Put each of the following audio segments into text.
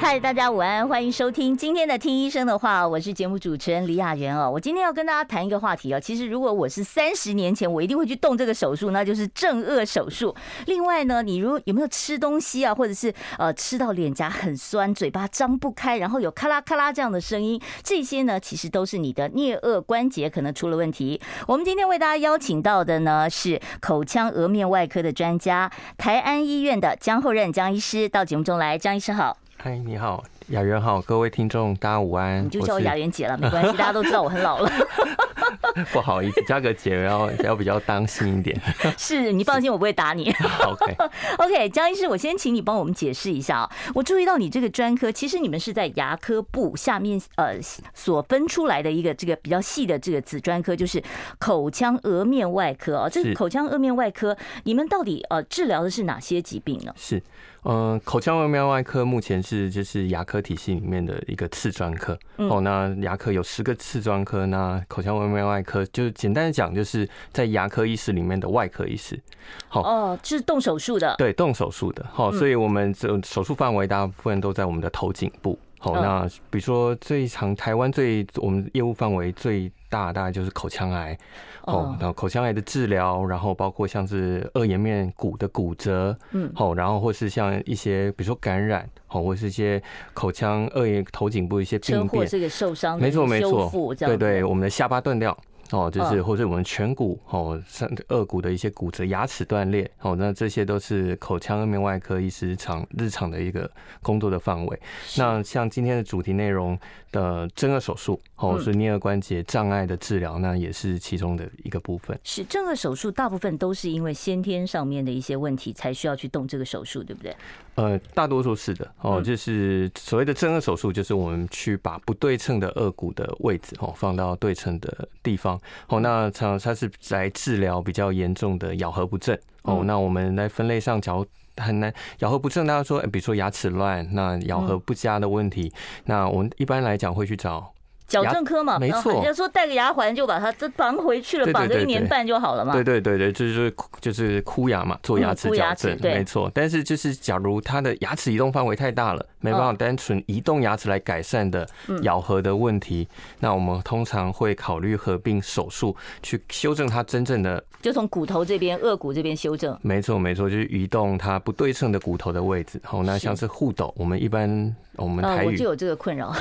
嗨，大家午安，欢迎收听今天的听医生的话，我是节目主持人李雅媛哦。我今天要跟大家谈一个话题哦。其实如果我是三十年前，我一定会去动这个手术，那就是正颚手术。另外呢，你如有没有吃东西啊，或者是呃吃到脸颊很酸，嘴巴张不开，然后有咔啦咔啦这样的声音，这些呢其实都是你的颞颚关节可能出了问题。我们今天为大家邀请到的呢是口腔颌面外科的专家，台安医院的江厚任江医师到节目中来，江医师好。嗨，你好，雅媛好，各位听众，大家午安。你就叫我雅媛姐了，没关系，大家都知道我很老了。不好意思，加个姐要要比较当心一点。是你放心，我不会打你。OK OK，江医师，我先请你帮我们解释一下啊。我注意到你这个专科，其实你们是在牙科部下面呃所分出来的一个这个比较细的这个子专科，就是口腔颌面外科啊。这个口腔颌面外科，你们到底呃治疗的是哪些疾病呢？是。嗯、呃，口腔外面外科目前是就是牙科体系里面的一个次专科。哦，那牙科有十个次专科，那口腔外面外科就是简单的讲，就是在牙科医师里面的外科医师。好哦，就是动手术的。对，动手术的。好，所以我们这手术范围大部分都在我们的头颈部。好，那比如说最长台湾最我们业务范围最大大概就是口腔癌。哦，然后口腔癌的治疗，然后包括像是顎颜面骨的骨折，嗯，哦，然后或是像一些比如说感染，哦，或是一些口腔顎颜头颈部一些病变，这个受伤，没错没错，对对，我们的下巴断掉。哦，就是或者我们颧骨哦，上颚骨的一些骨折、牙齿断裂哦，那这些都是口腔颌面外科医师常日常的一个工作的范围。那像今天的主题内容的正颌手术哦，是颞颌关节障碍的治疗，那也是其中的一个部分。是正颌手术大部分都是因为先天上面的一些问题才需要去动这个手术，对不对？呃，大多数是的哦，就是所谓的正颌手术，就是我们去把不对称的颚骨的位置哦放到对称的地方。哦，那常它是来治疗比较严重的咬合不正。哦，那我们来分类上，假如很难咬合不正，大家说，比如说牙齿乱，那咬合不佳的问题，那我们一般来讲会去找。矫正科嘛，没错，人家说戴个牙环就把它这绑回去了，绑个一年半就好了嘛。对对对对，就是就是箍牙嘛，做牙齿矫正，没错。但是就是假如他的牙齿移动范围太大了，没办法单纯移动牙齿来改善的咬合的问题，那我们通常会考虑合并手术去修正它真正的，就从骨头这边、颚骨这边修正。没错没错，就是移动它不对称的骨头的位置。好，那像是护斗，我们一般。我们台语我就有这个困扰，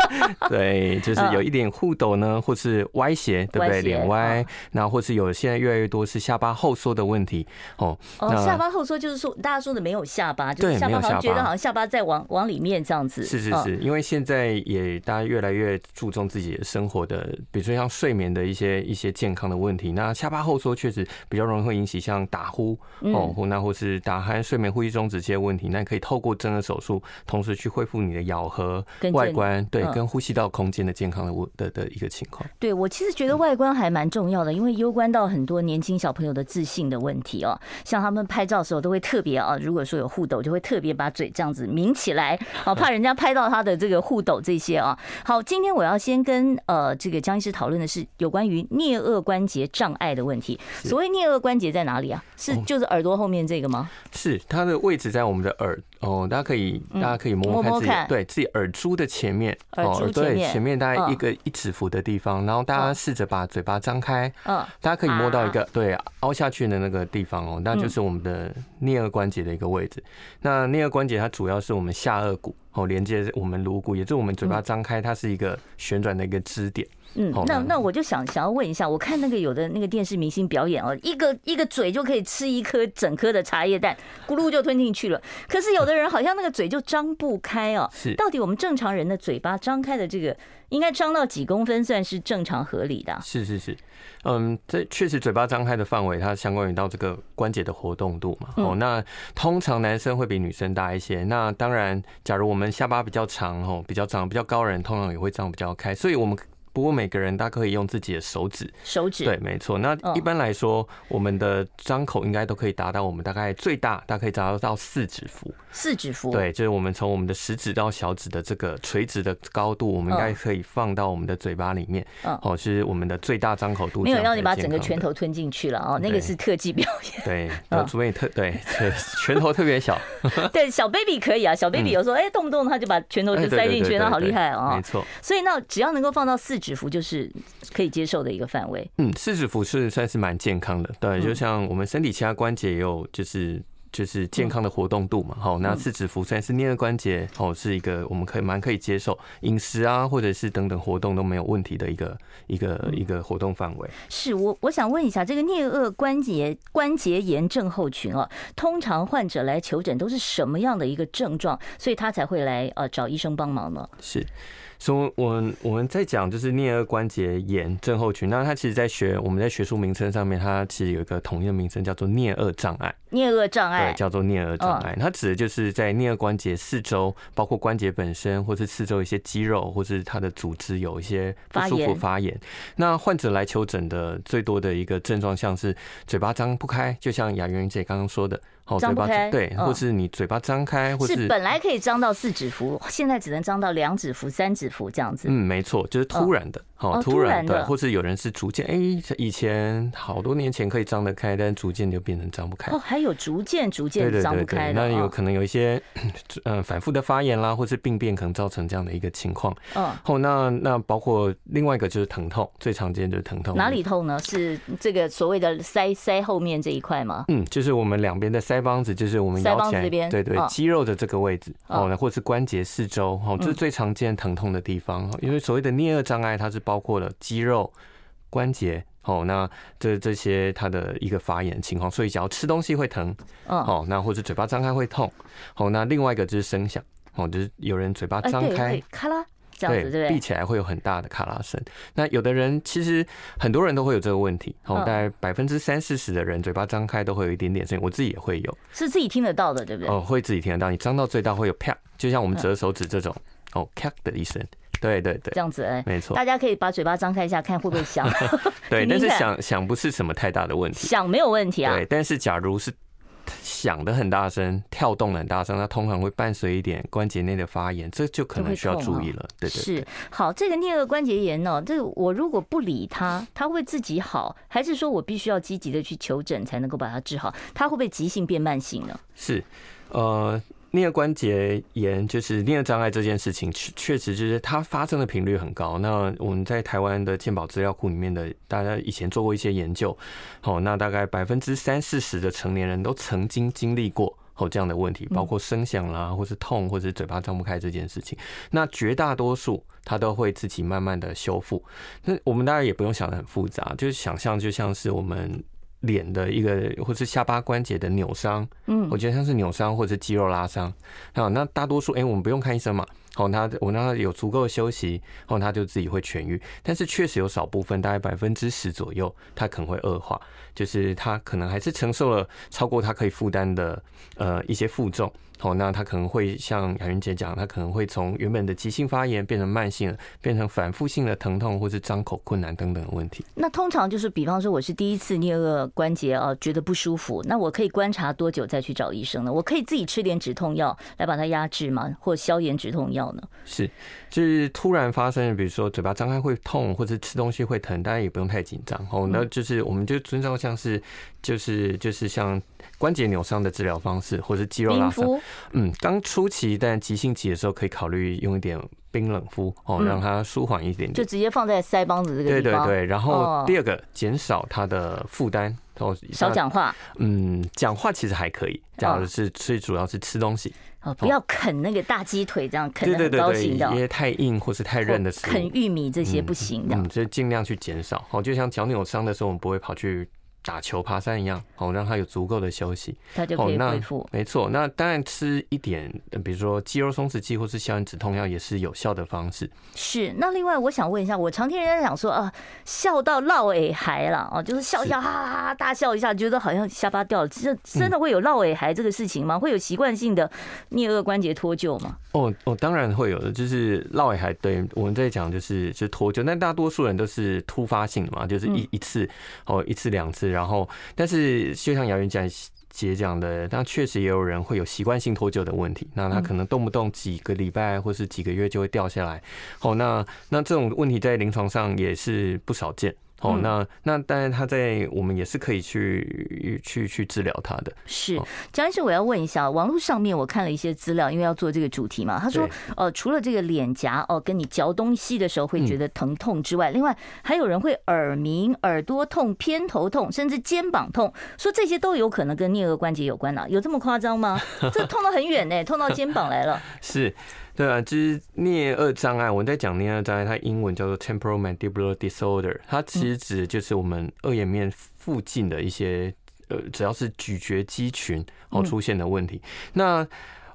对，就是有一点互抖呢，或是歪斜，对不对？脸歪，那或是有现在越来越多是下巴后缩的问题哦。哦，下巴后缩就是说大家说的没有下巴，就是下巴好像觉得好像下巴在往往里面这样子。是是是，因为现在也大家越来越注重自己的生活的，比如说像睡眠的一些一些健康的问题，那下巴后缩确实比较容易会引起像打呼哦，或那或是打鼾、睡眠呼吸中止这些问题，那可以透过真的手术，同时去恢复。你的咬合外观，对，跟呼吸道空间的健康的的的一个情况。对，我其实觉得外观还蛮重要的，因为攸关到很多年轻小朋友的自信的问题哦。像他们拍照的时候都会特别啊，如果说有护斗，就会特别把嘴这样子抿起来啊，怕人家拍到他的这个护斗这些啊。好，今天我要先跟呃这个江医师讨论的是有关于颞颌关节障碍的问题。所谓颞颌关节在哪里啊？是就是耳朵后面这个吗？是，它的位置在我们的耳哦，大家可以大家可以摸摸看。对自己耳珠的前面，哦，耳朵前面大概一个一指幅的地方，然后大家试着把嘴巴张开，嗯，大家可以摸到一个对凹下去的那个地方哦，那就是我们的颞颌关节的一个位置。那颞颌关节它主要是我们下颚骨哦，连接我们颅骨，也就是我们嘴巴张开，它是一个旋转的一个支点。嗯，那那我就想想要问一下，我看那个有的那个电视明星表演哦，一个一个嘴就可以吃一颗整颗的茶叶蛋，咕噜就吞进去了。可是有的人好像那个嘴就张不开哦。是，到底我们正常人的嘴巴张开的这个应该张到几公分算是正常合理的？是是是，嗯，这确实嘴巴张开的范围，它相关于到这个关节的活动度嘛。哦，那通常男生会比女生大一些。那当然，假如我们下巴比较长哦，比较长比较高的人，通常也会张比较开。所以我们。不过每个人大家可以用自己的手指，手指对，没错。那一般来说，我们的张口应该都可以达到我们大概最大，大概可以达到到四指幅。四指幅，对，就是我们从我们的食指到小指的这个垂直的高度，我们应该可以放到我们的嘴巴里面。嗯，哦，是我们的最大张口度。没有让你把整个拳头吞进去了哦，那个是特技表演。对，除非你特对，拳头特别小。对，小 baby 可以啊，小 baby 有时候哎动不动他就把拳头就塞进去，那好厉害哦。没错。所以那只要能够放到四指幅，就是可以接受的一个范围。嗯，四指幅是算是蛮健康的。对，就像我们身体其他关节也有，就是。就是健康的活动度嘛，好，那四指幅虽然是颞颌关节，哦，是一个我们可以蛮可以接受饮食啊，或者是等等活动都没有问题的一个一个一个活动范围。是我我想问一下，这个颞颌关节关节炎症候群啊，通常患者来求诊都是什么样的一个症状，所以他才会来呃找医生帮忙呢？是。所以，我们我们在讲就是颞颌关节炎症候群，那它其实，在学我们在学术名称上面，它其实有一个统一的名称，叫做颞颌障碍。颞颌障碍，对，叫做颞颌障碍。它指的就是在颞颌关节四周，包括关节本身，或是四周一些肌肉，或是它的组织有一些不舒服发炎。那患者来求诊的最多的一个症状，像是嘴巴张不开，就像雅媛姐刚刚说的。张不开，对，或是你嘴巴张开，或是本来可以张到四指幅，现在只能张到两指幅、三指幅这样子。嗯，没错，就是突然的。哦，突然的，或是有人是逐渐，哎，以前好多年前可以张得开，但逐渐就变成张不开。哦，还有逐渐逐渐张不开的，那有可能有一些嗯 反复的发炎啦，或是病变，可能造成这样的一个情况。嗯，哦，那那包括另外一个就是疼痛，最常见就是疼痛。哪里痛呢？是这个所谓的腮腮后面这一块吗？嗯，就是我们两边的腮帮子，就是我们腮帮子这边，对对，肌肉的这个位置哦，或是关节四周，哦，这是最常见疼痛的地方。因为所谓的颞顎障碍，它是包括了肌肉。关节哦，那这这些它的一个发炎情况，所以只要吃东西会疼，哦，那或者嘴巴张开会痛，哦，那另外一个就是声响，哦，就是有人嘴巴张开，咔啦这样子，对，闭起来会有很大的咔啦声。那有的人其实很多人都会有这个问题，哦，大概百分之三四十的人嘴巴张开都会有一点点声音，我自己也会有，是自己听得到的，对不对？哦，会自己听得到，你张到最大会有啪，就像我们折手指这种，哦，咔的一声。对对对，这样子哎，没错，大家可以把嘴巴张开一下，看会不会响。对，但是想想不是什么太大的问题，响没有问题啊。对，但是假如是响的很大声，跳动的很大声，它通常会伴随一点关节内的发炎，这就可能需要注意了。对对，是好，这个颞颌关节炎呢，这个我如果不理它，它会自己好，还是说我必须要积极的去求诊才能够把它治好？它会不会急性变慢性呢？是，呃。颞顎关节炎就是颞顎障碍这件事情，确确实就是它发生的频率很高。那我们在台湾的健保资料库里面的，大家以前做过一些研究，好，那大概百分之三四十的成年人都曾经经历过哦这样的问题，包括声响啦，或是痛，或是嘴巴张不开这件事情。那绝大多数它都会自己慢慢的修复。那我们大家也不用想的很复杂，就是想象就像是我们。脸的一个，或是下巴关节的扭伤，嗯，我觉得像是扭伤或者肌肉拉伤，好，那大多数，哎，我们不用看医生嘛，好，他我让他有足够的休息，后他就自己会痊愈。但是确实有少部分，大概百分之十左右，他可能会恶化，就是他可能还是承受了超过他可以负担的呃一些负重。哦，那他可能会像雅云姐讲，他可能会从原本的急性发炎变成慢性，变成反复性的疼痛或是张口困难等等问题。那通常就是，比方说我是第一次捏个关节啊觉得不舒服，那我可以观察多久再去找医生呢？我可以自己吃点止痛药来把它压制吗？或消炎止痛药呢？是，就是突然发生，比如说嘴巴张开会痛，或者吃东西会疼，大家也不用太紧张哦。那就是我们就遵照像是就是就是像。关节扭伤的治疗方式，或是肌肉拉伤，嗯，刚初期但急性期的时候，可以考虑用一点冰冷敷哦，让它舒缓一点点，就直接放在腮帮子这个地方。对对对，然后第二个，减少它的负担哦，少讲话。嗯，讲话其实还可以，讲的是最主要是吃东西哦，不要啃那个大鸡腿这样啃的很高兴的，因为太硬或是太韧的啃玉米这些不行的，嗯，就尽量去减少。哦，就像脚扭伤的时候，我们不会跑去。打球、爬山一样，哦，让他有足够的休息，他就可以恢复。没错，那当然吃一点，比如说肌肉松弛剂或是消炎止痛药也是有效的方式。是。那另外，我想问一下，我常听人家讲说啊，笑到落尾孩了哦，就是笑笑哈哈哈大笑一下，觉得好像下巴掉了，这真的会有落尾孩这个事情吗？会有习惯性的颞颌关节脱臼吗？哦哦，当然会有的，就是落尾孩。对，我们在讲就是就是脱臼，但大多数人都是突发性的嘛，就是一一次哦，一次两次。然后，但是就像姚元姐讲的，那确实也有人会有习惯性脱臼的问题。那他可能动不动几个礼拜或是几个月就会掉下来。好，那那这种问题在临床上也是不少见。哦，那那当然，他在我们也是可以去去去治疗他的。是，江医师，我要问一下，网络上面我看了一些资料，因为要做这个主题嘛。他说，呃，除了这个脸颊哦，跟你嚼东西的时候会觉得疼痛之外，另外还有人会耳鸣、耳朵痛、偏头痛，甚至肩膀痛，说这些都有可能跟颞颌关节有关呢？有这么夸张吗？这痛到很远呢，痛到肩膀来了。是。对啊，就是颞二障碍。我们在讲颞二障碍，它英文叫做 temporal mandibular disorder。它其实指的就是我们二眼面附近的一些呃，只要是咀嚼肌群哦出现的问题。那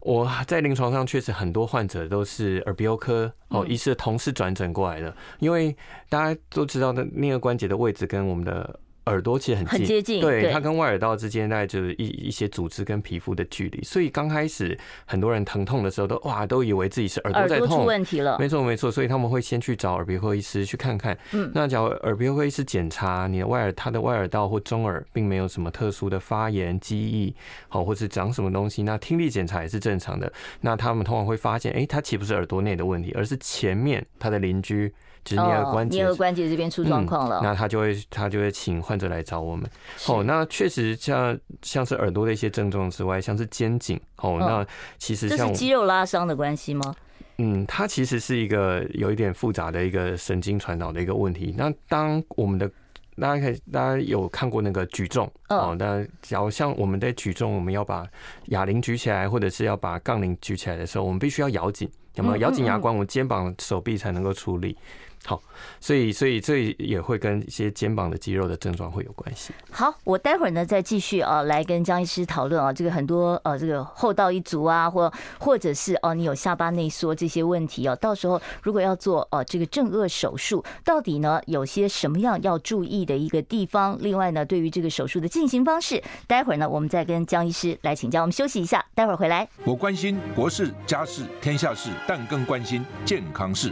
我在临床上确实很多患者都是耳鼻喉科哦医师同事转诊过来的，因为大家都知道，的颞顎关节的位置跟我们的。耳朵其实很近，很接近，对，它跟外耳道之间大概就是一一些组织跟皮肤的距离，所以刚开始很多人疼痛的时候都哇都以为自己是耳朵在痛，出问题了，没错没错，所以他们会先去找耳鼻喉医师去看看。嗯，那假如耳鼻喉医师检查你的外耳，他的外耳道或中耳并没有什么特殊的发炎、积液，好，或是长什么东西，那听力检查也是正常的。那他们通常会发现，哎，他其实不是耳朵内的问题，而是前面他的邻居。就是颞顎关节，颞顎关节这边出状况了，那他就会他就会请患者来找我们。哦，那确实像像是耳朵的一些症状之外，像是肩颈，哦，那其实像这是肌肉拉伤的关系吗？嗯，它其实是一个有一点复杂的一个神经传导的一个问题。那当我们的大家可以大家有看过那个举重哦，那假如像我们在举重，我们要把哑铃举起来，或者是要把杠铃举起来的时候，我们必须要咬紧，有没有咬紧牙关，我们肩膀、手臂才能够出力。好，所以所以这也会跟一些肩膀的肌肉的症状会有关系。好，我待会儿呢再继续啊，来跟江医师讨论啊，这个很多呃，这个后道一族啊，或或者是哦，你有下巴内缩这些问题哦，到时候如果要做呃这个正颚手术，到底呢有些什么样要注意的一个地方？另外呢，对于这个手术的进行方式，待会儿呢我们再跟江医师来请教。我们休息一下，待会儿回来。我关心国事、家事、天下事，但更关心健康事。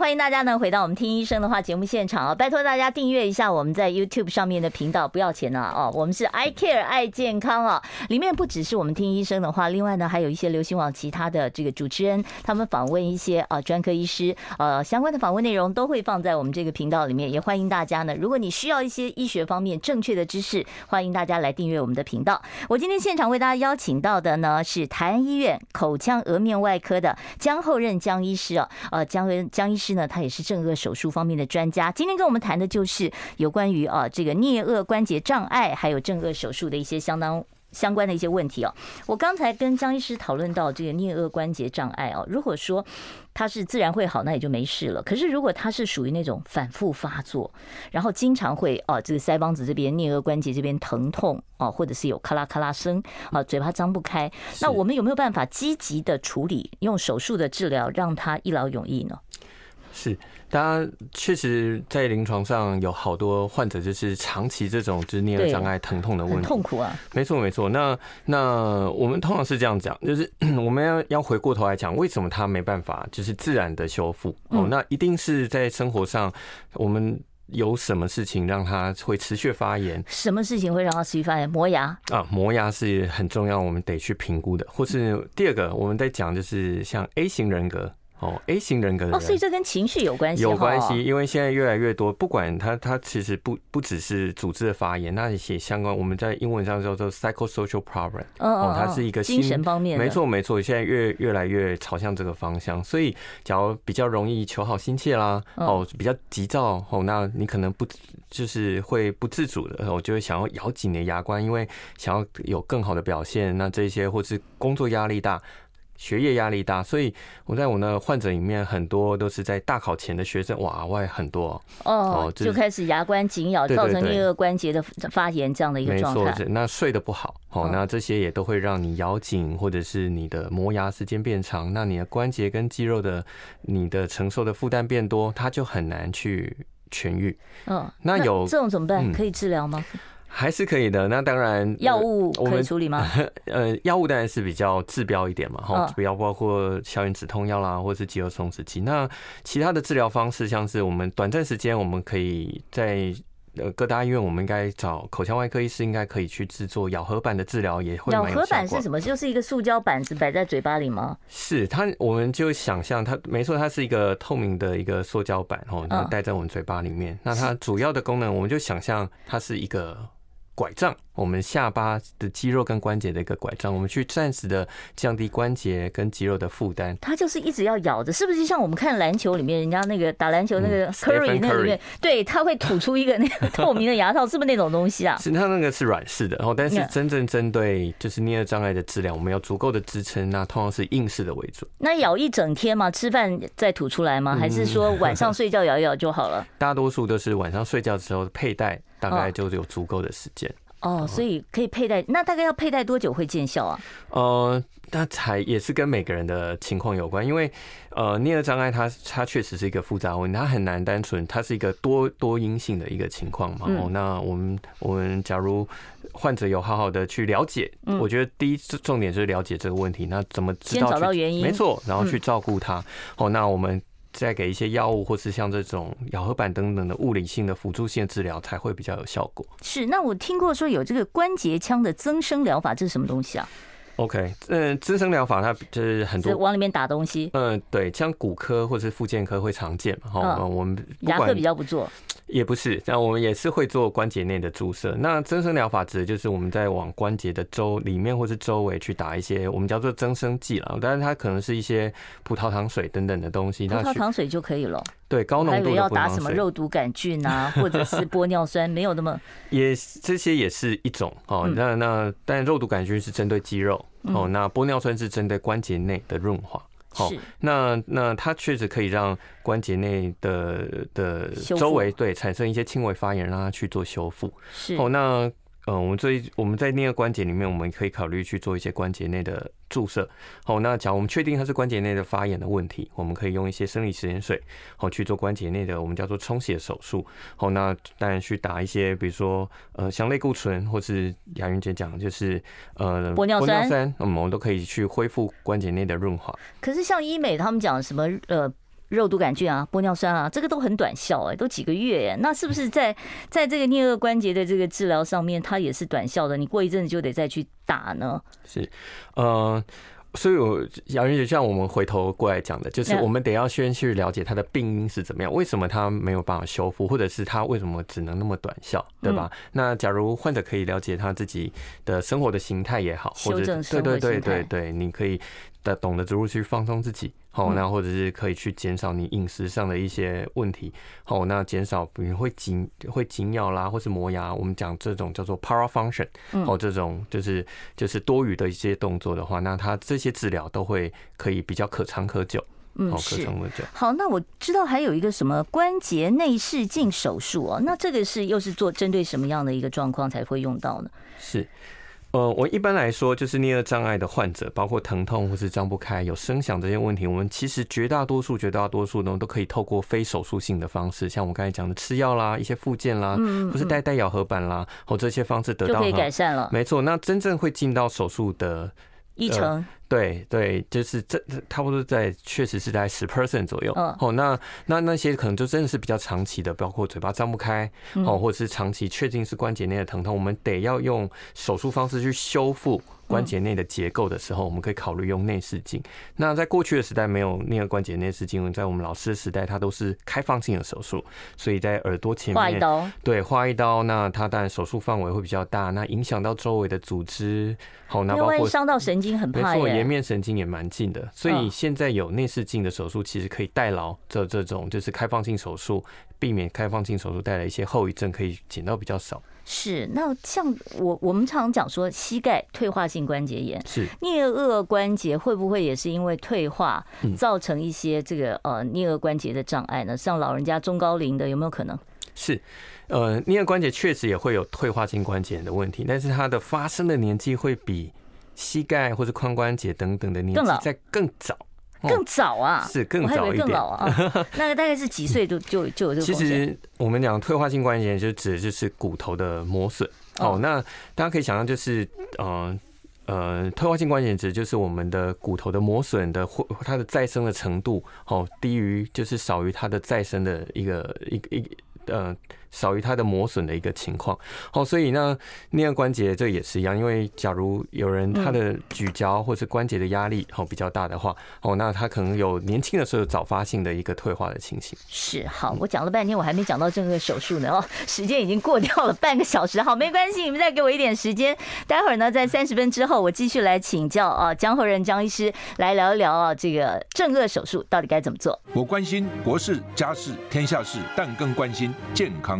欢迎大家呢回到我们听医生的话节目现场啊！拜托大家订阅一下我们在 YouTube 上面的频道，不要钱啊！哦，我们是 I Care 爱健康啊，里面不只是我们听医生的话，另外呢还有一些流行网其他的这个主持人，他们访问一些啊专科医师，呃相关的访问内容都会放在我们这个频道里面，也欢迎大家呢，如果你需要一些医学方面正确的知识，欢迎大家来订阅我们的频道。我今天现场为大家邀请到的呢是台安医院口腔颌面外科的江厚任江医师啊，呃江江医师。呢，他也是正颚手术方面的专家。今天跟我们谈的就是有关于啊这个颞颌关节障碍，还有正颚手术的一些相当相关的一些问题哦。我刚才跟张医师讨论到这个颞颌关节障碍哦，如果说它是自然会好，那也就没事了。可是如果它是属于那种反复发作，然后经常会啊这个腮帮子这边颞颌关节这边疼痛啊，或者是有咔啦咔啦声啊，嘴巴张不开，那我们有没有办法积极的处理，用手术的治疗让它一劳永逸呢？是，大家确实在临床上有好多患者，就是长期这种就是颞顎障碍疼痛的问题，痛苦啊。没错，没错。那那我们通常是这样讲，就是 我们要要回过头来讲，为什么他没办法就是自然的修复？哦，那一定是在生活上我们有什么事情让他会持续发炎？什么事情会让他持续发炎？磨牙啊，磨牙是很重要，我们得去评估的。或是第二个，我们在讲就是像 A 型人格。哦，A 型人格的人。哦，所以这跟情绪有关系，有关系，因为现在越来越多，不管他他其实不不只是组织的发言，那些相关我们在英文上叫做 psychosocial problem，哦，它是一个精神方面，没错没错，现在越越来越朝向这个方向，所以假如比较容易求好心切啦，哦，比较急躁哦，那你可能不就是会不自主的，我就会想要咬紧你的牙关，因为想要有更好的表现，那这些或是工作压力大。学业压力大，所以我在我那患者里面很多都是在大考前的学生，哇，外很多哦，就开始牙关紧咬，造成颞顎关节的发炎这样的一个状态。没错，那睡得不好，哦，那这些也都会让你咬紧，或者是你的磨牙时间变长，那你的关节跟肌肉的你的承受的负担变多，它就很难去痊愈。嗯，那有这种怎么办？可以治疗吗？还是可以的，那当然药物可以处理吗？呃，药物当然是比较治标一点嘛，哈，主要包括消炎止痛药啦，或是肌肉松弛剂。那其他的治疗方式，像是我们短暂时间，我们可以在呃各大医院，我们应该找口腔外科医师，应该可以去制作咬合板的治疗，也会。咬合板是什么？就是一个塑胶板子摆在嘴巴里吗？是它，我们就想象它，没错，它是一个透明的一个塑胶板，哦，戴在我们嘴巴里面。那它主要的功能，我们就想象它是一个。拐杖，我们下巴的肌肉跟关节的一个拐杖，我们去暂时的降低关节跟肌肉的负担。它就是一直要咬着，是不是像我们看篮球里面人家那个打篮球那个 Curry 那里面，对，它会吐出一个那个透明的牙套，是不是那种东西啊？是，它那个是软式的，然后但是真正针对就是颞顎障碍的治疗，我们要足够的支撑，那通常是硬式的为主。那咬一整天吗？吃饭再吐出来吗？还是说晚上睡觉咬一咬就好了？大多数都是晚上睡觉的时候佩戴。大概就有足够的时间哦，所以可以佩戴。那大概要佩戴多久会见效啊？呃，那才也是跟每个人的情况有关，因为呃，颞顎障碍它它确实是一个复杂问题，它很难单纯，它是一个多多因性的一个情况嘛。哦，那我们我们假如患者有好好的去了解，我觉得第一重点就是了解这个问题，那怎么知道先找到原因？没错，然后去照顾他。哦，那我们。再给一些药物，或是像这种咬合板等等的物理性的辅助性治疗，才会比较有效果。是，那我听过说有这个关节腔的增生疗法，这是什么东西啊？OK，嗯，增生疗法它就是很多往里面打东西。嗯，对，像骨科或是附件科会常见嘛。哈，我们牙科比较不做，也不是，那我们也是会做关节内的注射。那增生疗法指的就是我们在往关节的周里面或是周围去打一些我们叫做增生剂了，但是它可能是一些葡萄糖水等等的东西。葡萄糖水就可以了。对，高浓度的要打什么肉毒杆菌啊，或者是玻尿酸，没有那么 也这些也是一种哦。那那但肉毒杆菌是针对肌肉哦，那玻尿酸是针对关节内的润滑。好，那那它确实可以让关节内的的周围对产生一些轻微发炎，让它去做修复。是哦，那。嗯，我们最我们在那个关节里面，我们可以考虑去做一些关节内的注射。好，那假如我们确定它是关节内的发炎的问题，我们可以用一些生理食盐水，好去做关节内的我们叫做冲洗手术。好，那当然去打一些，比如说呃，像类固醇，或是雅云姐讲就是呃玻尿酸，我们都可以去恢复关节内的润滑。可是像医美他们讲什么呃？肉毒杆菌啊，玻尿酸啊，这个都很短效哎、欸，都几个月哎、欸，那是不是在在这个颞颌关节的这个治疗上面，它也是短效的？你过一阵子就得再去打呢？是，呃，所以我杨云就像我们回头过来讲的，就是我们得要先去了解它的病因是怎么样，为什么它没有办法修复，或者是它为什么只能那么短效，对吧？嗯、那假如患者可以了解他自己的生活的形态也好，或者对对对对对，你可以的懂得如何去放松自己。好，那或者是可以去减少你饮食上的一些问题。好，那减少比如会紧会紧咬啦，或是磨牙。我们讲这种叫做 parafunction，哦，这种就是就是多余的一些动作的话，那它这些治疗都会可以比较可长可久。嗯，可长可久。好，那我知道还有一个什么关节内视镜手术哦，那这个是又是做针对什么样的一个状况才会用到呢？是。呃，我一般来说，就是颞颌障碍的患者，包括疼痛或是张不开、有声响这些问题，我们其实绝大多数、绝大多数呢，都可以透过非手术性的方式，像我刚才讲的吃药啦、一些附件啦，嗯或是戴戴咬合板啦，或这些方式得到就可以改善了。没错，那真正会进到手术的。一成对对，就是这差不多在确实是在十 percent 左右。哦，那那那些可能就真的是比较长期的，包括嘴巴张不开，哦，或者是长期确定是关节内的疼痛，我们得要用手术方式去修复。关节内的结构的时候，我们可以考虑用内视镜。那在过去的时代，没有那个关节内视镜，在我们老师的时代，它都是开放性的手术，所以在耳朵前面划一刀，对，划一刀，那它当然手术范围会比较大，那影响到周围的组织，好，那包括伤到神经很怕，没错，颜面神经也蛮近的，所以现在有内视镜的手术，其实可以代劳这这种就是开放性手术，避免开放性手术带来一些后遗症，可以减到比较少。是，那像我我们常讲说膝盖退化性关节炎，是颞颌关节会不会也是因为退化造成一些这个呃颞颌关节的障碍呢？像老人家中高龄的有没有可能？是，呃，颞颌关节确实也会有退化性关节炎的问题，但是它的发生的年纪会比膝盖或者髋关节等等的年纪在更早。更早啊，是更早一点。啊，那个大概是几岁就就就有这个？其实我们讲退化性关节炎，就指的就是骨头的磨损。哦，那大家可以想象，就是呃呃，退化性关节炎指就是我们的骨头的磨损的或它的再生的程度，哦，低于就是少于它的再生的一个一个一呃。少于它的磨损的一个情况，哦，所以那，颞顎关节这也是一样，因为假如有人他的咀嚼或是关节的压力哦比较大的话，哦，那他可能有年轻的时候早发性的一个退化的情形。是，好，我讲了半天，我还没讲到正顎手术呢，哦，时间已经过掉了半个小时，好，没关系，你们再给我一点时间，待会儿呢，在三十分之后，我继续来请教啊，江厚任江医师来聊一聊啊，这个正颚手术到底该怎么做？我关心国事、家事、天下事，但更关心健康。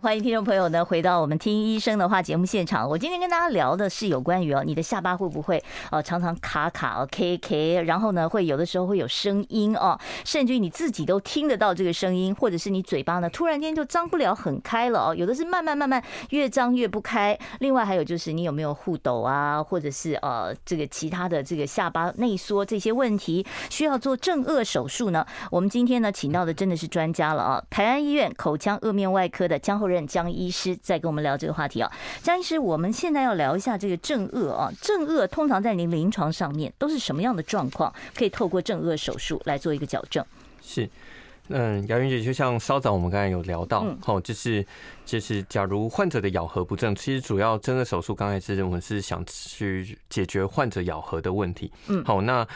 欢迎听众朋友呢，回到我们听医生的话节目现场。我今天跟大家聊的是有关于哦，你的下巴会不会哦常常卡卡哦 K K，然后呢会有的时候会有声音哦，甚至于你自己都听得到这个声音，或者是你嘴巴呢突然间就张不了很开了哦，有的是慢慢慢慢越张越不开。另外还有就是你有没有戽斗啊，或者是呃这个其他的这个下巴内缩这些问题，需要做正颚手术呢？我们今天呢请到的真的是专家了啊，台安医院口腔颌面外科的江厚任江医师在跟我们聊这个话题啊，江医师，我们现在要聊一下这个正颚啊，正颚通常在您临床上面都是什么样的状况？可以透过正颚手术来做一个矫正？是，嗯，姚云姐，就像稍早我们刚才有聊到，哦，就是就是，假如患者的咬合不正，其实主要正顎手术刚才是我们是想去解决患者咬合的问题，嗯，好，那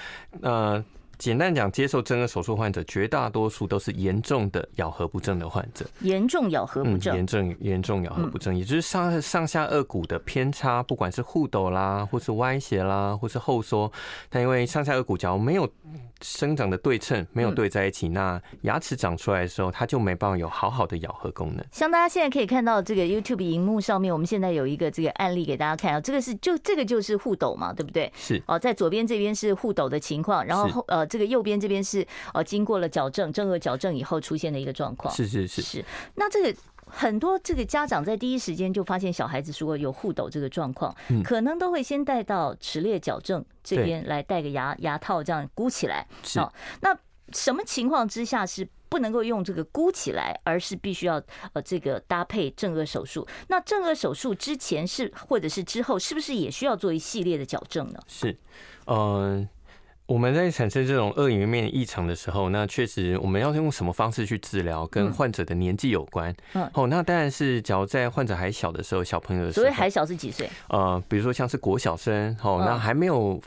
呃。简单讲，接受正顎手术患者绝大多数都是严重的咬合不正的患者。严重咬合不正，严重严重咬合不正，也就是上上下颚骨的偏差，不管是戽斗啦，或是歪斜啦，或是后缩，但因为上下颚骨角没有生长的对称，没有对在一起，那牙齿长出来的时候，它就没办法有好好的咬合功能。像大家现在可以看到这个 YouTube 荧幕上面，我们现在有一个这个案例给大家看啊，这个是就这个就是戽斗嘛，对不对？是哦，在左边这边是戽斗的情况，然后后呃。这个右边这边是呃，经过了矫正，正颌矫正以后出现的一个状况。是是是是。那这个很多这个家长在第一时间就发现小孩子如果有戽斗这个状况，可能都会先带到齿列矫正这边来戴个牙牙套，这样箍起来。是。那什么情况之下是不能够用这个箍起来，而是必须要呃这个搭配正颚手术？那正颚手术之前是或者是之后，是不是也需要做一系列的矫正呢？是，嗯。我们在产生这种颌颜面异常的时候，那确实我们要用什么方式去治疗，跟患者的年纪有关。嗯，哦，那当然是，假如在患者还小的时候，小朋友的时候，所以还小是几岁？呃，比如说像是国小生，哦，那还没有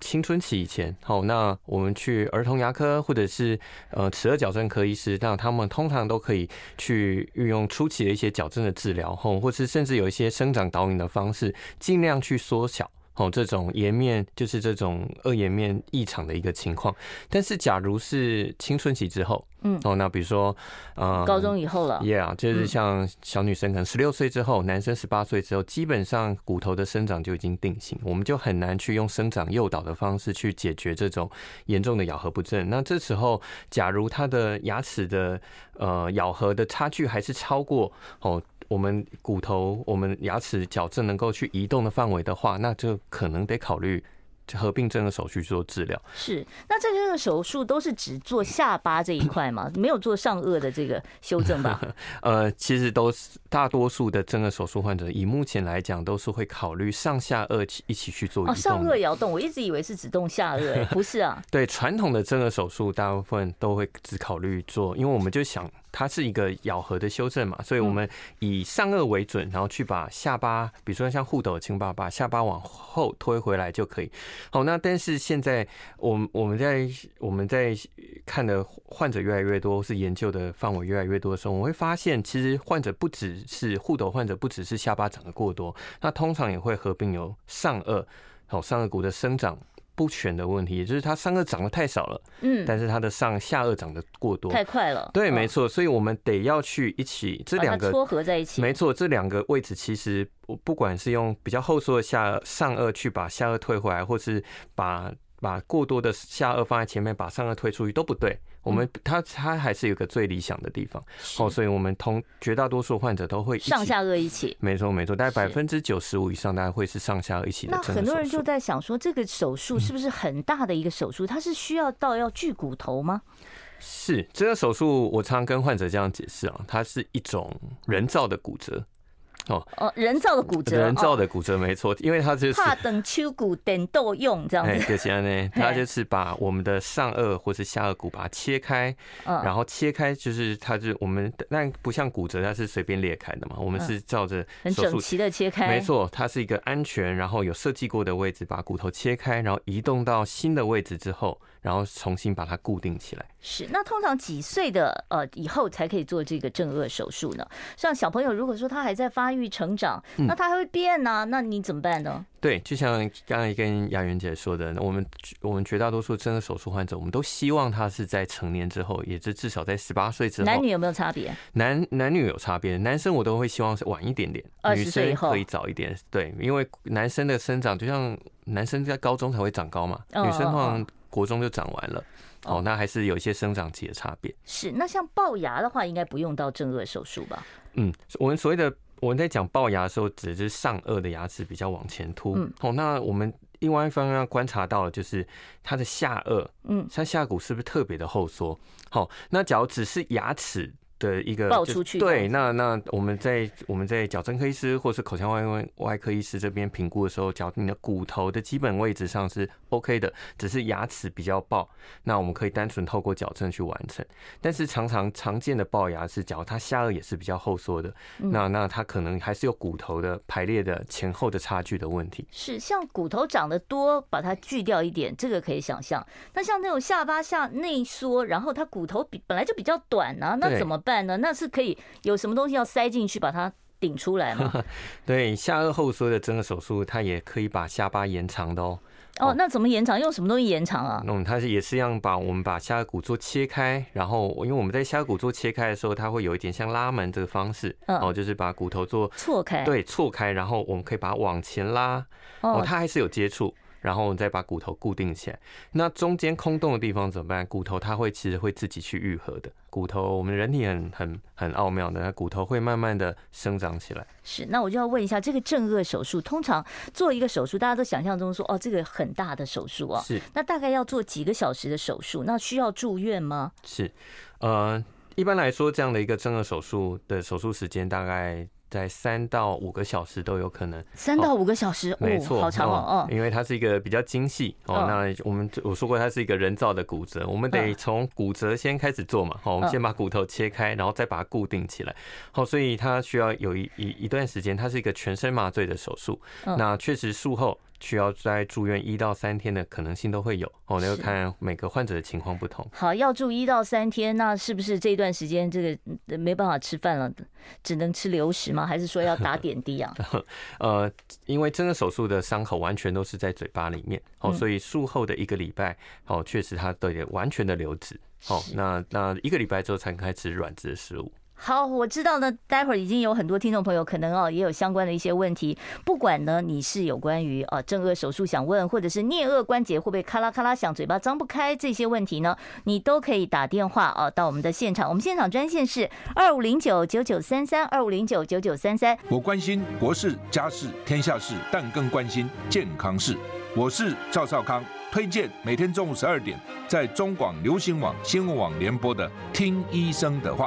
青春期以前，哦，那我们去儿童牙科或者是呃齿顎矫正科医师，那他们通常都可以去运用初期的一些矫正的治疗，哦或是甚至有一些生长导引的方式，尽量去缩小。哦，这种颜面就是这种二颜面异常的一个情况。但是，假如是青春期之后，嗯，哦，那比如说，呃，高中以后了，Yeah，就是像小女生可能十六岁之后，男生十八岁之后，基本上骨头的生长就已经定型，我们就很难去用生长诱导的方式去解决这种严重的咬合不正。那这时候，假如他的牙齿的呃咬合的差距还是超过哦。我们骨头、我们牙齿矫正能够去移动的范围的话，那就可能得考虑合并症的手术做治疗。是，那这个手术都是只做下巴这一块吗？没有做上颚的这个修正吧？呃，其实都是大多数的正颌手术患者，以目前来讲，都是会考虑上下颚一起去做。哦，上顎也要动，我一直以为是只动下颚，不是啊？对，传统的正颌手术，大部分都会只考虑做，因为我们就想。它是一个咬合的修正嘛，所以我们以上颚为准，然后去把下巴，比如说像护斗的情况，把下巴往后推回来就可以。好，那但是现在我们我们在我们在看的患者越来越多，是研究的范围越来越多的时候，我们会发现，其实患者不只是护斗患者，不只是下巴长得过多，那通常也会合并有上颚，好上颚骨的生长。不全的问题，也就是它上颚长得太少了，嗯，但是它的上下颚长得过多，太快了，对，没错，所以我们得要去一起这两个撮合在一起，没错，这两个位置其实不管是用比较后缩的下上颚去把下颚退回来，或是把把过多的下颚放在前面把上颚推出去都不对。我们它它还是有个最理想的地方哦，所以我们同绝大多数患者都会上下颚一起，没错没错，大概百分之九十五以上大概会是上下颚一起的。那很多人就在想说，这个手术是不是很大的一个手术？它是需要到要锯骨头吗？是这个手术，我常常跟患者这样解释啊，它是一种人造的骨折。哦。哦，人造的骨折，人造的骨折没错，因为它就是怕等秋骨等豆用这样子。对，现在呢，它就是把我们的上颚或是下颚骨把它切开，然后切开就是它是我们，但不像骨折，它是随便裂开的嘛。我们是照着很整齐的切开，没错，它是一个安全，然后有设计过的位置，把骨头切开，然后移动到新的位置之后，然后重新把它固定起来。是，那通常几岁的呃以后才可以做这个正颚手术呢？像小朋友，如果说他还在发育成长，那他还会变呢、啊，那你怎么办呢？对，就像刚才跟雅媛姐说的，我们我们绝大多数正顎手术患者，我们都希望他是在成年之后，也是至少在十八岁之后。男女有没有差别？男男女有差别，男生我都会希望是晚一点点，女生可以早一点。对，因为男生的生长就像男生在高中才会长高嘛，女生通常国中就长完了。哦，那还是有一些生长期的差别。是，那像龅牙的话，应该不用到正颚手术吧？嗯，我们所谓的我们在讲龅牙的时候，指的是上颚的牙齿比较往前凸。嗯，哦，那我们另外一方面要观察到的就是它的下颚，嗯，它下骨是不是特别的后缩？好，那假如只是牙齿。的一个爆出去，对，那那我们在我们在矫正科医师或是口腔外外科医师这边评估的时候，假如你的骨头的基本位置上是 OK 的，只是牙齿比较爆，那我们可以单纯透过矫正去完成。但是常常常见的龅牙是，假如它下颚也是比较后缩的，那那它可能还是有骨头的排列的前后的差距的问题。是像骨头长得多，把它锯掉一点，这个可以想象。那像那种下巴下内缩，然后它骨头比本来就比较短啊，那怎么办？呢？那是可以有什么东西要塞进去把它顶出来吗？对，下颚后缩的整个手术，它也可以把下巴延长的哦。哦，那怎么延长？用什么东西延长啊？嗯，它是也是一样，把我们把下颌骨做切开，然后因为我们在下颌骨做切开的时候，它会有一点像拉门这个方式，嗯哦，就是把骨头做错开，对，错开，然后我们可以把它往前拉，哦，它还是有接触。然后我们再把骨头固定起来，那中间空洞的地方怎么办？骨头它会其实会自己去愈合的。骨头我们人体很很很奥妙的，那骨头会慢慢的生长起来。是，那我就要问一下，这个正颚手术通常做一个手术，大家都想象中说哦，这个很大的手术啊，是。那大概要做几个小时的手术？那需要住院吗？是，呃，一般来说，这样的一个正颌手术的手术时间大概。在三到五个小时都有可能，三到五个小时，没错，好长哦。因为它是一个比较精细哦。那我们我说过，它是一个人造的骨折，我们得从骨折先开始做嘛。好，我们先把骨头切开，然后再把它固定起来。好，所以它需要有一一一段时间，它是一个全身麻醉的手术。那确实术后需要在住院一到三天的可能性都会有哦，那就看每个患者的情况不同。好，要住一到三天，那是不是这段时间这个没办法吃饭了，只能吃流食吗？还是说要打点滴啊？呃，因为真的手术的伤口完全都是在嘴巴里面哦，所以术后的一个礼拜哦，确实它都得完全的留置哦。那那一个礼拜之后才开始软质的食物。好，我知道呢。待会儿已经有很多听众朋友可能哦也有相关的一些问题，不管呢你是有关于啊正颚手术想问，或者是颞颚关节会不会咔啦咔啦响，嘴巴张不开这些问题呢，你都可以打电话啊到我们的现场。我们现场专线是二五零九九九三三二五零九九九三三。我关心国事家事天下事，但更关心健康事。我是赵少康，推荐每天中午十二点在中广流行网新闻网联播的《听医生的话》。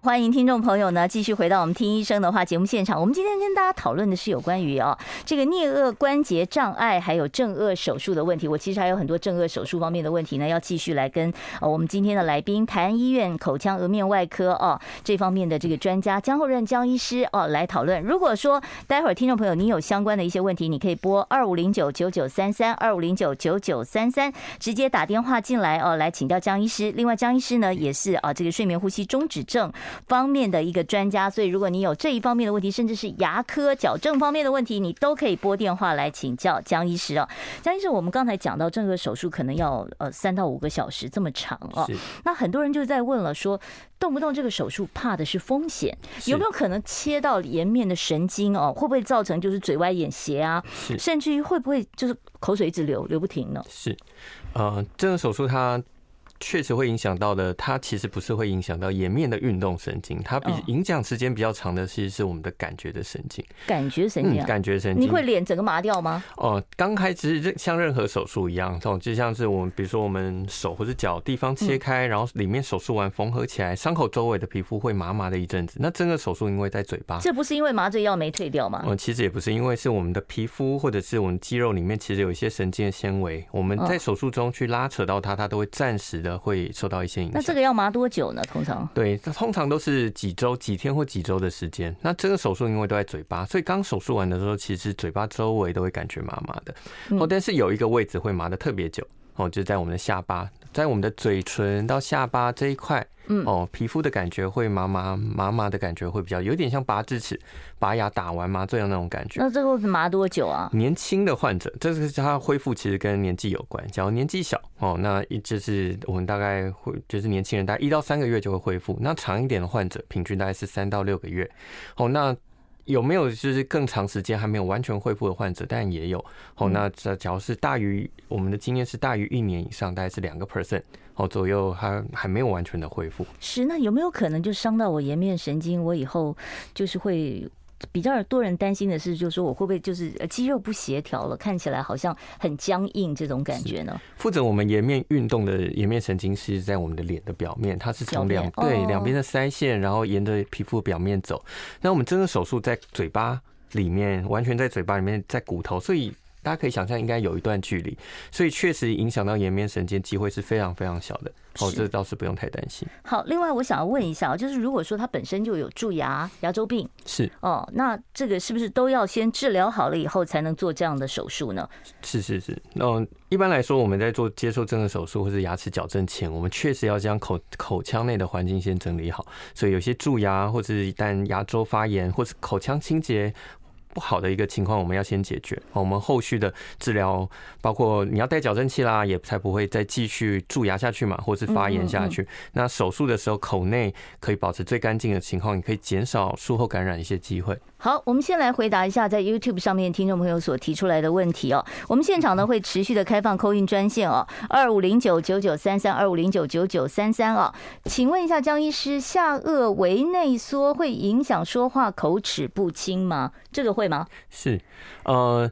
欢迎听众朋友呢，继续回到我们听医生的话节目现场。我们今天跟大家讨论的是有关于哦这个颞顎关节障碍还有正颚手术的问题。我其实还有很多正颚手术方面的问题呢，要继续来跟呃我们今天的来宾，台安医院口腔颌面外科哦这方面的这个专家江厚任江医师哦来讨论。如果说待会儿听众朋友你有相关的一些问题，你可以拨二五零九九九三三二五零九九九三三直接打电话进来哦来请教江医师。另外江医师呢也是啊这个睡眠呼吸中止症。方面的一个专家，所以如果你有这一方面的问题，甚至是牙科矫正方面的问题，你都可以拨电话来请教江医师哦。江医师，我们刚才讲到正顎手术可能要呃三到五个小时这么长哦，那很多人就在问了，说动不动这个手术怕的是风险，有没有可能切到颜面的神经哦？会不会造成就是嘴歪眼斜啊？甚至于会不会就是口水一直流流不停呢？是，呃，这个手术它。确实会影响到的，它其实不是会影响到颜面的运动神经，它比影响时间比较长的，其实是我们的感觉的神经。感觉神经、啊嗯，感觉神经，你会脸整个麻掉吗？哦，刚开始像任何手术一样，这种就像是我们，比如说我们手或者脚地方切开，然后里面手术完缝合起来，伤口周围的皮肤会麻麻的一阵子。那整个手术因为在嘴巴，这不是因为麻醉药没退掉吗？嗯，其实也不是，因为是我们的皮肤或者是我们肌肉里面其实有一些神经的纤维，我们在手术中去拉扯到它，它都会暂时的会受到一些影响。那这个要麻多久呢？通常对，通常都是几周、几天或几周的时间。那这个手术因为都在嘴巴，所以刚手术完的时候，其实嘴巴周围都会感觉麻麻的。哦，但是有一个位置会麻的特别久，哦，就是在我们的下巴。在我们的嘴唇到下巴这一块，嗯，哦，皮肤的感觉会麻麻麻麻的感觉会比较有点像拔智齿、拔牙打完麻醉的那种感觉。那这个会麻多久啊？年轻的患者，这是他恢复其实跟年纪有关。只要年纪小哦，那一就是我们大概会就是年轻人大概一到三个月就会恢复。那长一点的患者，平均大概是三到六个月。哦，那。有没有就是更长时间还没有完全恢复的患者？但也有哦。那这只要是大于我们的经验是大于一年以上，大概是两个 percent 哦左右，还还没有完全的恢复。是，那有没有可能就伤到我颜面神经？我以后就是会。比较多人担心的是，就是说我会不会就是肌肉不协调了，看起来好像很僵硬这种感觉呢？负责我们颜面运动的颜面神经是在我们的脸的表面，它是从两对两边的腮腺，然后沿着皮肤表面走。那我们真的手术在嘴巴里面，完全在嘴巴里面，在骨头，所以。大家可以想象，应该有一段距离，所以确实影响到颜面神经机会是非常非常小的。哦，这倒是不用太担心。好，另外我想要问一下，就是如果说他本身就有蛀牙、牙周病，是哦，那这个是不是都要先治疗好了以后才能做这样的手术呢？是是是。那一般来说，我们在做接受正颌手术或者牙齿矫正前，我们确实要将口口腔内的环境先整理好。所以有些蛀牙，或者是一旦牙周发炎，或是口腔清洁。不好的一个情况，我们要先解决。我们后续的治疗，包括你要戴矫正器啦，也才不会再继续蛀牙下去嘛，或是发炎下去。那手术的时候，口内可以保持最干净的情况，你可以减少术后感染一些机会。好，我们先来回答一下在 YouTube 上面听众朋友所提出来的问题哦。我们现场呢会持续的开放 call in 专线哦，二五零九九九三三二五零九九九三三哦。请问一下江医师，下颚微内缩会影响说话口齿不清吗？这个会吗？是，呃。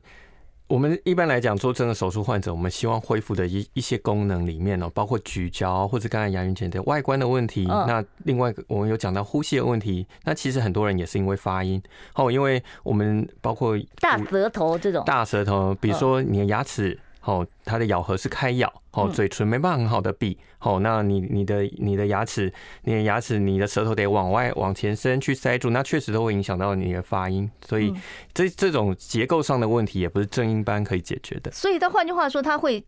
我们一般来讲做这个手术患者，我们希望恢复的一一些功能里面哦，包括咀嚼或者刚才杨云姐的外观的问题。那另外我们有讲到呼吸的问题，那其实很多人也是因为发音哦，因为我们包括大舌头这种大舌头，比如说你的牙齿。哦，它的咬合是开咬，哦，嘴唇没办法很好的闭，哦，那你你的你的牙齿，你的牙齿，你的舌头得往外往前伸去塞住，那确实都会影响到你的发音，所以这这种结构上的问题也不是正音班可以解决的。所以，他换句话说，它会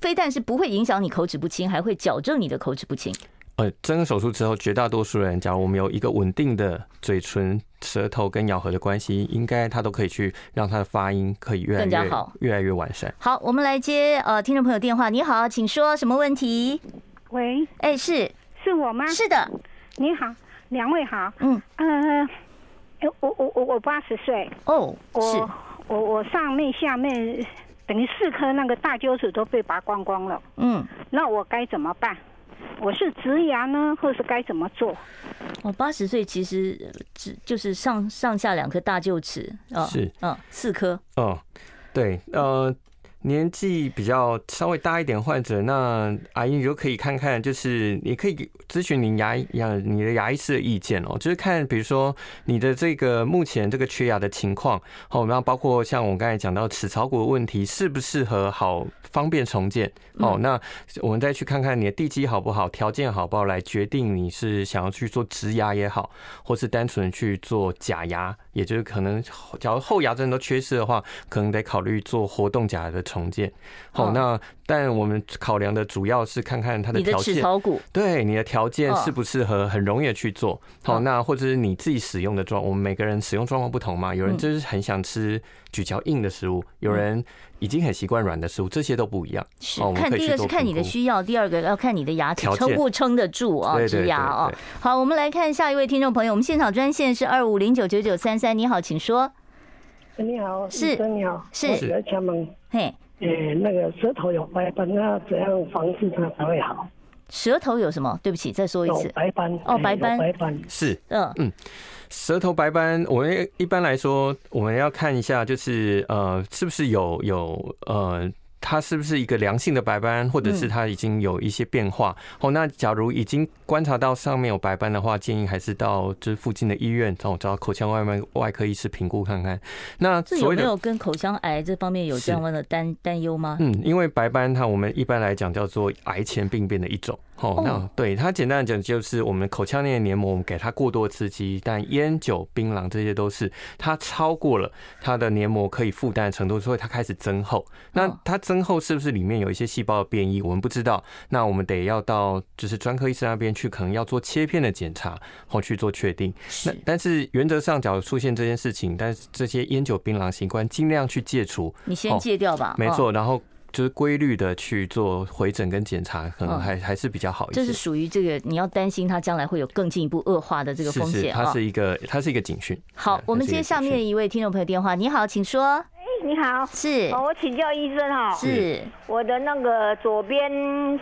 非但是不会影响你口齿不清，还会矫正你的口齿不清。呃，整个手术之后，绝大多数人，假如我们有一个稳定的嘴唇、舌头跟咬合的关系，应该他都可以去让他的发音可以越来越更加好，越来越完善。好，我们来接呃听众朋友电话。你好，请说什么问题？喂，哎、欸，是是我吗？是的，你好，两位好。嗯呃，我我我我八十岁哦，我我我上面下面等于四颗那个大臼齿都被拔光光了。嗯，那我该怎么办？我是植牙呢，或是该怎么做？我八十岁，其实只就是上上下两颗大臼齿啊，是嗯，四颗。哦，对，呃。年纪比较稍微大一点患者，那阿姨你就可以看看，就是你可以咨询您牙牙你的牙医师的意见哦，就是看比如说你的这个目前这个缺牙的情况，哦，然后包括像我刚才讲到齿槽骨的问题，适不适合好方便重建？哦，那我们再去看看你的地基好不好，条件好不好，来决定你是想要去做植牙也好，或是单纯去做假牙，也就是可能假如后牙真的都缺失的话，可能得考虑做活动假牙的。重建，好，那但我们考量的主要是看看它的条件，对你的条件适不适合，很容易去做。好，那或者是你自己使用的状，我们每个人使用状况不同嘛，有人就是很想吃咀嚼硬的食物，有人已经很习惯软的食物，这些都不一样。是看第一个是看你的需要，第二个要看你的牙齿撑不撑得住啊，植牙啊。好，我们来看下一位听众朋友，我们现场专线是二五零九九九三三，你好，请说。你好，是你好，是在厦门。嘿。呃、欸，那个舌头有白斑，那怎样防治它才会好？舌头有什么？对不起，再说一次。白斑哦，白斑，白斑是，嗯嗯，舌头白斑，我们一般来说，我们要看一下，就是呃，是不是有有呃。它是不是一个良性的白斑，或者是它已经有一些变化？哦，那假如已经观察到上面有白斑的话，建议还是到这附近的医院找找口腔外面外科医师评估看看。那这有没有跟口腔癌这方面有相关的担担忧吗？嗯，因为白斑它我们一般来讲叫做癌前病变的一种。哦，那对它简单的讲，就是我们口腔内的黏膜，我们给它过多的刺激，但烟酒、槟榔这些都是它超过了它的黏膜可以负担的程度，所以它开始增厚。那它增厚是不是里面有一些细胞的变异？我们不知道。那我们得要到就是专科医生那边去，可能要做切片的检查，后去做确定。那但是原则上，假如出现这件事情，但是这些烟酒、槟榔习惯尽量去戒除。你先戒掉吧。没错，然后。就是规律的去做回诊跟检查，可能还还是比较好一些。这是属于这个你要担心它将来会有更进一步恶化的这个风险。是是，它是一个它是一个警讯。好，我们接下面一位听众朋友电话。你好，请说。哎，你好，是。我请教医生哈，是我的那个左边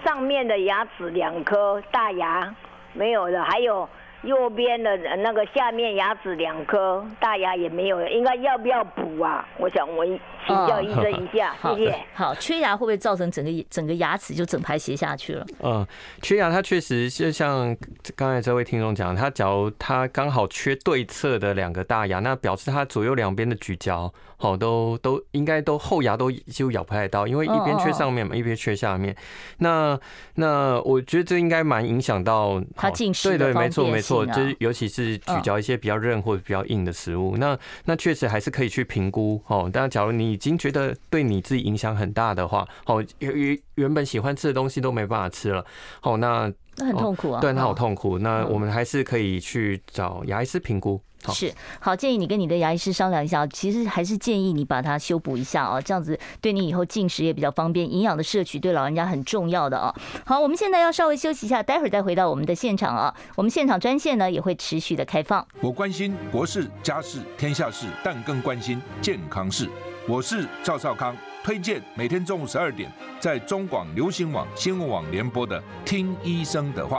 上面的牙齿两颗大牙没有了，还有。右边的那个下面牙齿两颗大牙也没有，应该要不要补啊？我想我请教医生一下，谢谢。好，缺牙会不会造成整个整个牙齿就整排斜下去了？嗯，缺牙它确实就像刚才这位听众讲，他假如他刚好缺对侧的两个大牙，那表示他左右两边的咀嚼。好，都都应该都后牙都几乎咬不太到，因为一边缺上面嘛，一边缺下面。那那我觉得这应该蛮影响到他进食方便性。对对，没错没错，就是尤其是咀嚼一些比较韧或者比较硬的食物。那那确实还是可以去评估哦。但假如你已经觉得对你自己影响很大的话，哦，原原本喜欢吃的东西都没办法吃了，哦，那那很痛苦啊，对，那好痛苦。那我们还是可以去找牙医师评估。是好，建议你跟你的牙医师商量一下。其实还是建议你把它修补一下啊，这样子对你以后进食也比较方便，营养的摄取对老人家很重要的啊。好，我们现在要稍微休息一下，待会儿再回到我们的现场啊。我们现场专线呢也会持续的开放。我关心国事、家事、天下事，但更关心健康事。我是赵少康，推荐每天中午十二点在中广流行网、新闻网联播的《听医生的话》。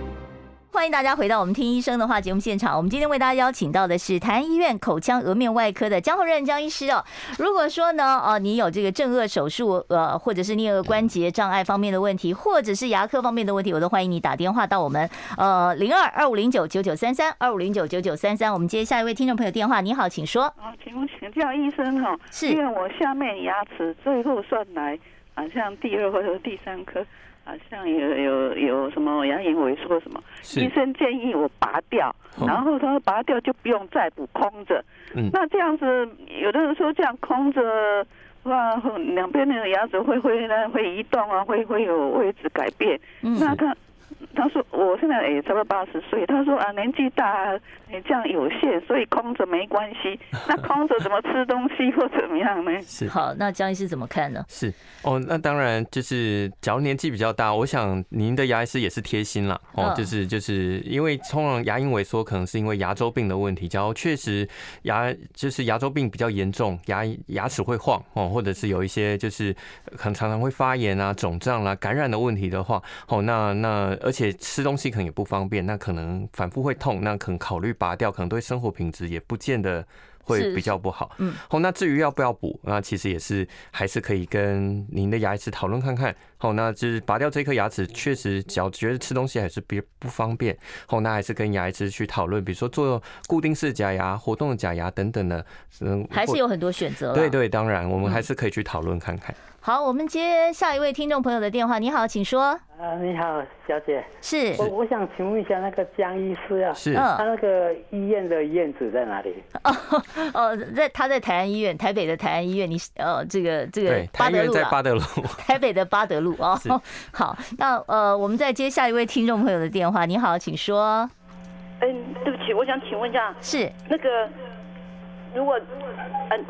欢迎大家回到我们听医生的话节目现场。我们今天为大家邀请到的是台安医院口腔颌面外科的江宏任江医师哦。如果说呢，哦，你有这个正颚手术，呃，或者是颞顎关节障碍方面的问题，或者是牙科方面的问题，我都欢迎你打电话到我们呃零二二五零九九九三三二五零九九九三三。我们接下一位听众朋友电话。你好，请说。啊，请问请教医生哈，是因为我下面牙齿最后算来好像第二或者第三颗。好像有有有什么牙龈萎缩什么，医生建议我拔掉，然后他说拔掉就不用再补空着。嗯，那这样子，有的人说这样空着，哇，两边那个牙齿会会呢会移动啊，会会有位置改变。嗯，那他。他说：“我现在也差不多八十岁。”他说：“啊，年纪大，你这样有限，所以空着没关系。那空着怎么吃东西或怎么样呢？” 是好，那江医师怎么看呢？是哦，那当然就是，假如年纪比较大，我想您的牙医师也是贴心了哦，就是就是因为通常牙龈萎缩可能是因为牙周病的问题，假如确实牙就是牙周病比较严重，牙牙齿会晃哦，或者是有一些就是可能常常会发炎啊、肿胀啦、感染的问题的话，哦，那那而且。且吃东西可能也不方便，那可能反复会痛，那可能考虑拔掉，可能对生活品质也不见得会比较不好。嗯，好，那至于要不要补，那其实也是还是可以跟您的牙医师讨论看看。好，那就是拔掉这颗牙齿，确实只要觉得吃东西还是比不方便。好，那还是跟牙医师去讨论，比如说做固定式假牙、活动的假牙等等的。嗯，还是有很多选择。对对，当然我们还是可以去讨论看看。好，我们接下一位听众朋友的电话。你好，请说。啊，你好，小姐。是。我我想请问一下，那个江医师啊，是。他那个医院的院址在哪里？哦哦，在他在台安医院，台北的台安医院。你呃，这个这个巴德路在巴德路。台北的巴德路哦。好，那呃，我们再接下一位听众朋友的电话。你好，请说。嗯，对不起，我想请问一下，是那个。如果，嗯，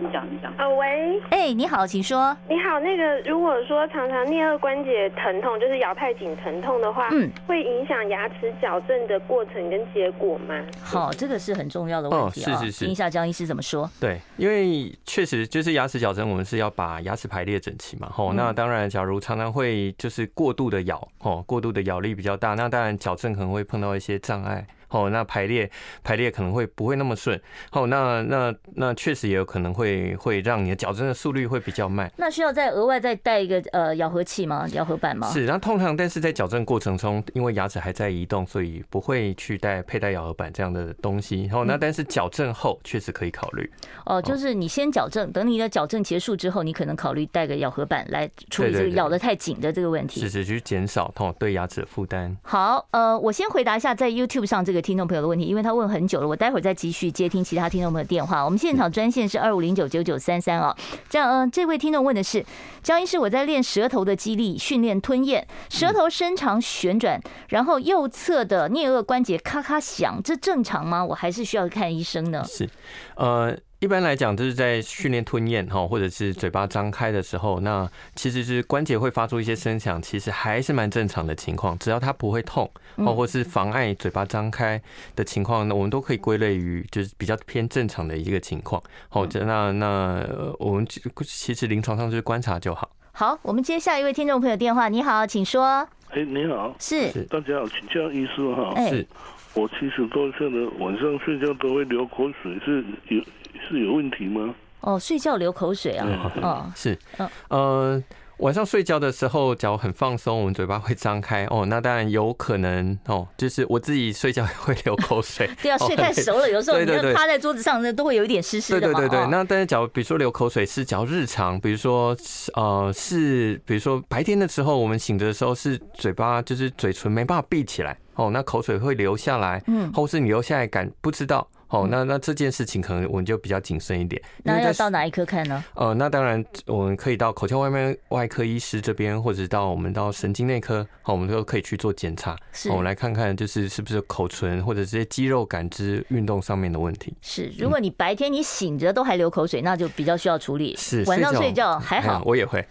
你讲你讲。啊，喂。哎、欸，你好，请说。你好，那个如果说常常颞颌关节疼痛，就是咬太紧疼痛的话，嗯，会影响牙齿矫正的过程跟结果吗？好，这个是很重要的问题啊、哦。是是是。听一下江医师怎么说。对，因为确实就是牙齿矫正，我们是要把牙齿排列整齐嘛。吼，那当然，假如常常会就是过度的咬，吼，过度的咬力比较大，那当然矫正可能会碰到一些障碍。哦，那排列排列可能会不会那么顺？哦，那那那确实也有可能会会让你的矫正的速率会比较慢。那需要再额外再带一个呃咬合器吗？咬合板吗？是，那通常但是在矫正过程中，因为牙齿还在移动，所以不会去带佩戴咬合板这样的东西。哦，那但是矫正后确实可以考虑。哦，就是你先矫正，等你的矫正结束之后，你可能考虑带个咬合板来处理这个咬的太紧的这个问题。是是，去减少痛对牙齿的负担。好，呃，我先回答一下在 YouTube 上这个。听众朋友的问题，因为他问很久了，我待会儿再继续接听其他听众朋友电话。我们现场专线是二五零九九九三三啊。这样，嗯，这位听众问的是：江医师，我在练舌头的肌力，训练吞咽，舌头伸长旋转，然后右侧的颞颚关节咔咔响，这正常吗？我还是需要看医生呢？是，呃。一般来讲，就是在训练吞咽哈，或者是嘴巴张开的时候，那其实是关节会发出一些声响，其实还是蛮正常的情况。只要它不会痛，哦，或是妨碍嘴巴张开的情况，那我们都可以归类于就是比较偏正常的一个情况。好，那那我们其实临床上就是观察就好。好，我们接下一位听众朋友电话。你好，请说。哎，你好，是大家好，请教医师哈。是，我七十多岁了，晚上睡觉都会流口水，是有。是有问题吗？哦，睡觉流口水啊，哦，是，嗯，呃，晚上睡觉的时候，脚很放松，我们嘴巴会张开，哦，那当然有可能，哦，就是我自己睡觉也会流口水，对啊，睡太熟了，有时候你就趴在桌子上，那都会有一点湿湿的，对对对对。那但是，假如比如说流口水是，假如日常，比如说，呃，是，比如说白天的时候，我们醒着的时候是嘴巴就是嘴唇没办法闭起来，哦，那口水会流下来，嗯，或是你流下来感不知道。哦，那那这件事情可能我们就比较谨慎一点。那要到哪一科看呢？呃，那当然我们可以到口腔外面外科医师这边，或者到我们到神经内科，好，我们都可以去做检查。我们来看看就是是不是口唇或者这些肌肉感知运动上面的问题。是，如果你白天你醒着都还流口水，那就比较需要处理。是，晚上睡觉还好。我也会。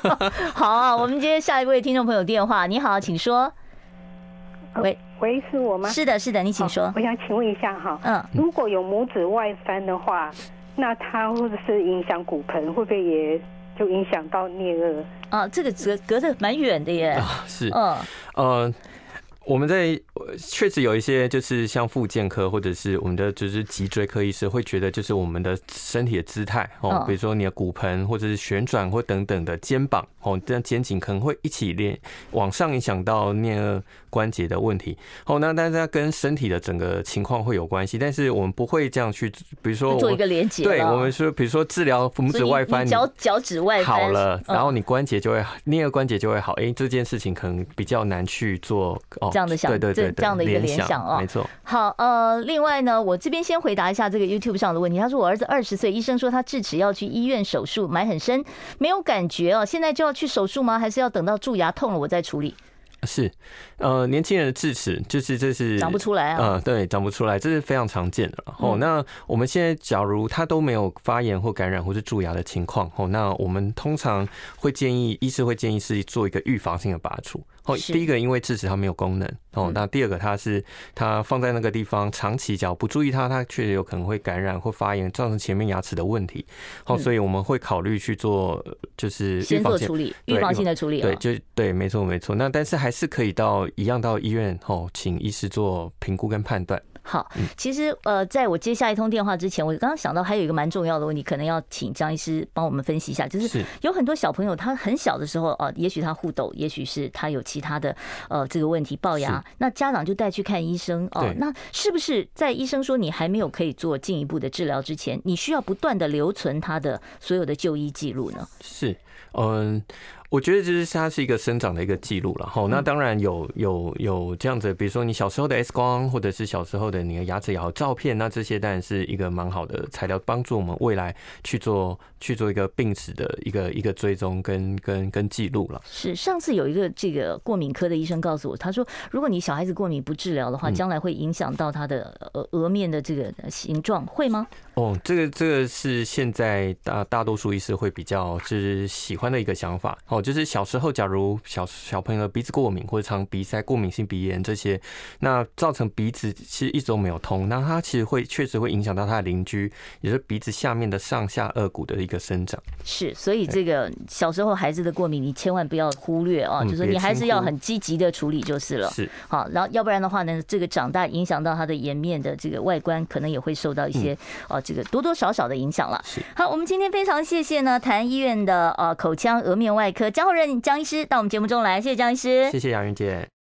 好啊，我们接下一位听众朋友电话。你好，请说。喂。喂，是我吗？是的，是的，你请说。我想请问一下哈，嗯，如果有拇指外翻的话，那它或者是影响骨盆，会不会也就影响到颞颌？啊，这个隔隔得蛮远的耶。啊，是，嗯，呃。我们在确实有一些，就是像复健科或者是我们的就是脊椎科医师会觉得，就是我们的身体的姿态哦，比如说你的骨盆或者是旋转或等等的肩膀哦，这样肩颈可能会一起连往上影响到颞顎关节的问题哦。那但是它跟身体的整个情况会有关系，但是我们不会这样去，比如说做一个连接。对，我们说比如说治疗拇指外翻，脚脚趾外翻好了，然后你关节就会颞顎关节就会好。哎，这件事情可能比较难去做哦。这样的想对对对，这样的一个联想啊，没错。好，呃，另外呢，我这边先回答一下这个 YouTube 上的问题。他说我儿子二十岁，医生说他智齿要去医院手术，埋很深，没有感觉哦。现在就要去手术吗？还是要等到蛀牙痛了我再处理？是，呃，年轻人的智齿就是这是长不出来啊，呃，对，长不出来，这是非常常见的。哦，那我们现在假如他都没有发炎或感染或是蛀牙的情况，哦，那我们通常会建议，医师会建议是做一个预防性的拔除。哦，第一个因为智齿它没有功能哦，那第二个它是它放在那个地方长期脚不注意它，它确实有可能会感染或发炎，造成前面牙齿的问题。哦，所以我们会考虑去做就是先做处理，预防性的处理。对，就对，没错没错。那但是还是可以到一样到医院哦，请医师做评估跟判断。好，其实呃，在我接下一通电话之前，我刚刚想到还有一个蛮重要的问题，可能要请张医师帮我们分析一下。就是有很多小朋友，他很小的时候啊，也许他互斗，也许是他有其他的呃这个问题龅牙，那家长就带去看医生哦。那是不是在医生说你还没有可以做进一步的治疗之前，你需要不断的留存他的所有的就医记录呢？是，嗯。我觉得就是它是一个生长的一个记录了哈。那当然有有有这样子，比如说你小时候的 X 光，或者是小时候的你的牙齿也好照片，那这些当然是一个蛮好的材料，帮助我们未来去做去做一个病史的一个一个追踪跟跟跟记录了。是上次有一个这个过敏科的医生告诉我，他说如果你小孩子过敏不治疗的话，将来会影响到他的额额面的这个形状，会吗？哦，这个这个是现在大大多数医师会比较就是喜欢的一个想法哦。就是小时候，假如小小朋友的鼻子过敏或者常鼻塞、过敏性鼻炎这些，那造成鼻子其实一直都没有通，那它其实会确实会影响到他的邻居，也就是鼻子下面的上下颚骨的一个生长。是，所以这个小时候孩子的过敏，你千万不要忽略啊，就是你还是要很积极的处理就是了。是，好，然后要不然的话呢，这个长大影响到他的颜面的这个外观，可能也会受到一些哦，这个多多少少的影响了。好，我们今天非常谢谢呢，台安医院的呃口腔颌面外科江浩任江医师到我们节目中来，谢谢江医师，谢谢杨云姐。